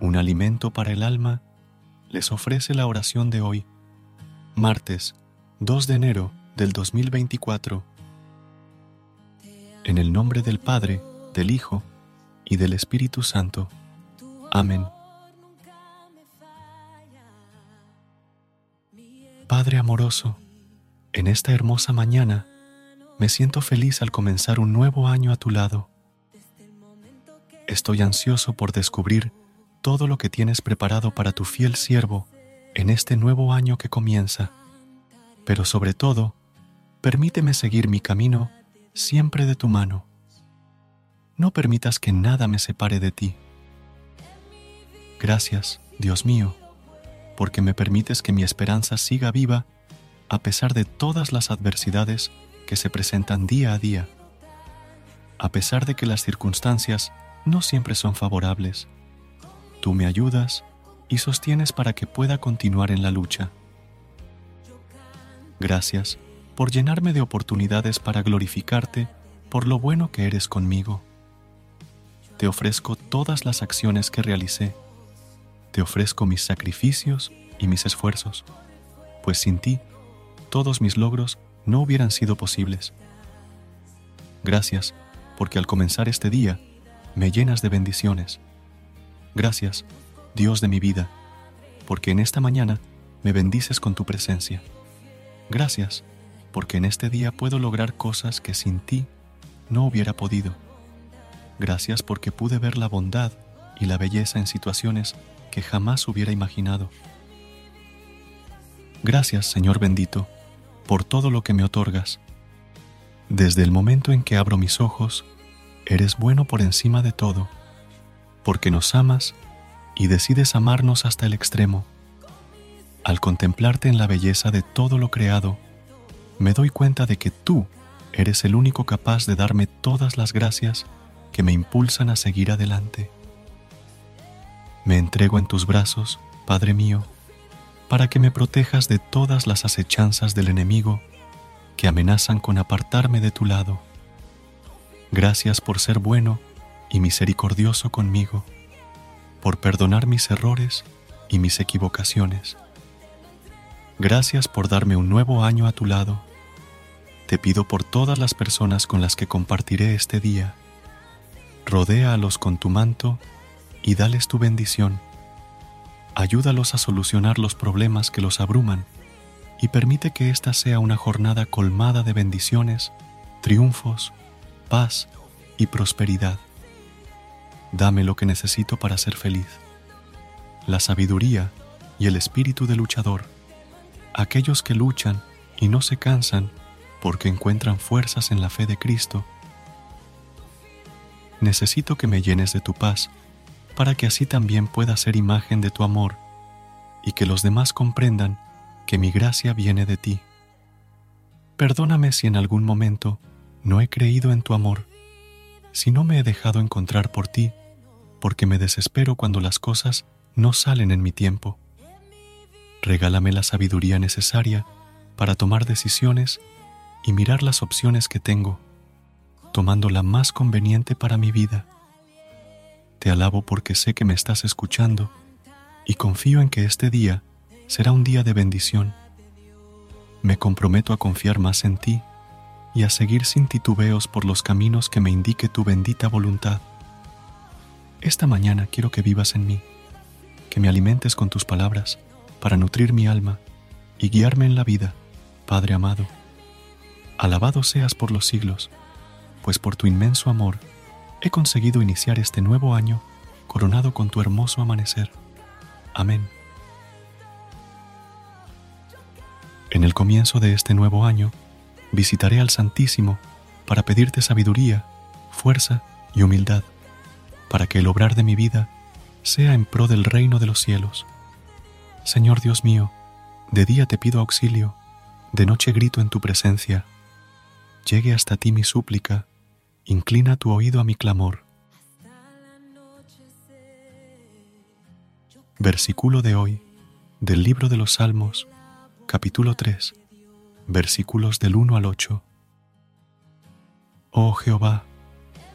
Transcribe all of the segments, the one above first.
Un alimento para el alma, les ofrece la oración de hoy, martes 2 de enero del 2024. En el nombre del Padre, del Hijo y del Espíritu Santo. Amén. Padre amoroso, en esta hermosa mañana me siento feliz al comenzar un nuevo año a tu lado. Estoy ansioso por descubrir todo lo que tienes preparado para tu fiel siervo en este nuevo año que comienza, pero sobre todo, permíteme seguir mi camino siempre de tu mano. No permitas que nada me separe de ti. Gracias, Dios mío, porque me permites que mi esperanza siga viva a pesar de todas las adversidades que se presentan día a día, a pesar de que las circunstancias no siempre son favorables Tú me ayudas y sostienes para que pueda continuar en la lucha. Gracias por llenarme de oportunidades para glorificarte por lo bueno que eres conmigo. Te ofrezco todas las acciones que realicé. Te ofrezco mis sacrificios y mis esfuerzos, pues sin ti todos mis logros no hubieran sido posibles. Gracias porque al comenzar este día me llenas de bendiciones Gracias, Dios de mi vida, porque en esta mañana me bendices con tu presencia. Gracias, porque en este día puedo lograr cosas que sin ti no hubiera podido. Gracias porque pude ver la bondad y la belleza en situaciones que jamás hubiera imaginado. Gracias, Señor bendito, por todo lo que me otorgas. Desde el momento en que abro mis ojos, eres bueno por encima de todo porque nos amas y decides amarnos hasta el extremo. Al contemplarte en la belleza de todo lo creado, me doy cuenta de que tú eres el único capaz de darme todas las gracias que me impulsan a seguir adelante. Me entrego en tus brazos, Padre mío, para que me protejas de todas las acechanzas del enemigo que amenazan con apartarme de tu lado. Gracias por ser bueno y misericordioso conmigo, por perdonar mis errores y mis equivocaciones. Gracias por darme un nuevo año a tu lado. Te pido por todas las personas con las que compartiré este día. Rodéalos con tu manto y dales tu bendición. Ayúdalos a solucionar los problemas que los abruman y permite que esta sea una jornada colmada de bendiciones, triunfos, paz y prosperidad. Dame lo que necesito para ser feliz. La sabiduría y el espíritu de luchador. Aquellos que luchan y no se cansan porque encuentran fuerzas en la fe de Cristo. Necesito que me llenes de tu paz para que así también pueda ser imagen de tu amor y que los demás comprendan que mi gracia viene de ti. Perdóname si en algún momento no he creído en tu amor si no me he dejado encontrar por ti, porque me desespero cuando las cosas no salen en mi tiempo. Regálame la sabiduría necesaria para tomar decisiones y mirar las opciones que tengo, tomando la más conveniente para mi vida. Te alabo porque sé que me estás escuchando y confío en que este día será un día de bendición. Me comprometo a confiar más en ti y a seguir sin titubeos por los caminos que me indique tu bendita voluntad. Esta mañana quiero que vivas en mí, que me alimentes con tus palabras para nutrir mi alma y guiarme en la vida, Padre amado. Alabado seas por los siglos, pues por tu inmenso amor he conseguido iniciar este nuevo año coronado con tu hermoso amanecer. Amén. En el comienzo de este nuevo año, visitaré al Santísimo para pedirte sabiduría, fuerza y humildad, para que el obrar de mi vida sea en pro del reino de los cielos. Señor Dios mío, de día te pido auxilio, de noche grito en tu presencia. Llegue hasta ti mi súplica, inclina tu oído a mi clamor. Versículo de hoy del libro de los Salmos, capítulo 3 versículos del 1 al 8. Oh Jehová,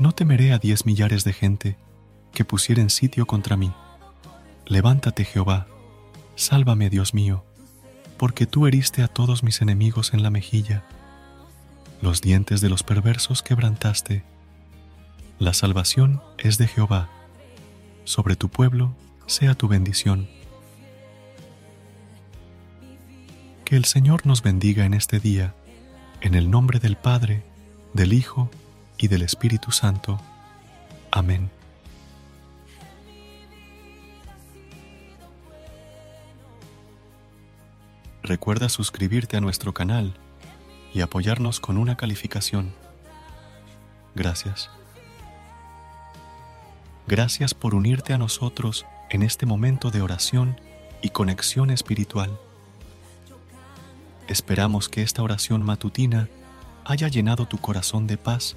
No temeré a diez millares de gente que pusieren sitio contra mí. Levántate, Jehová, sálvame, Dios mío, porque tú heriste a todos mis enemigos en la mejilla. Los dientes de los perversos quebrantaste. La salvación es de Jehová. Sobre tu pueblo sea tu bendición Que el Señor nos bendiga en este día, en el nombre del Padre, del Hijo y del Espíritu Santo. Amén. Recuerda suscribirte a nuestro canal y apoyarnos con una calificación. Gracias. Gracias por unirte a nosotros en este momento de oración y conexión espiritual. Esperamos que esta oración matutina haya llenado tu corazón de paz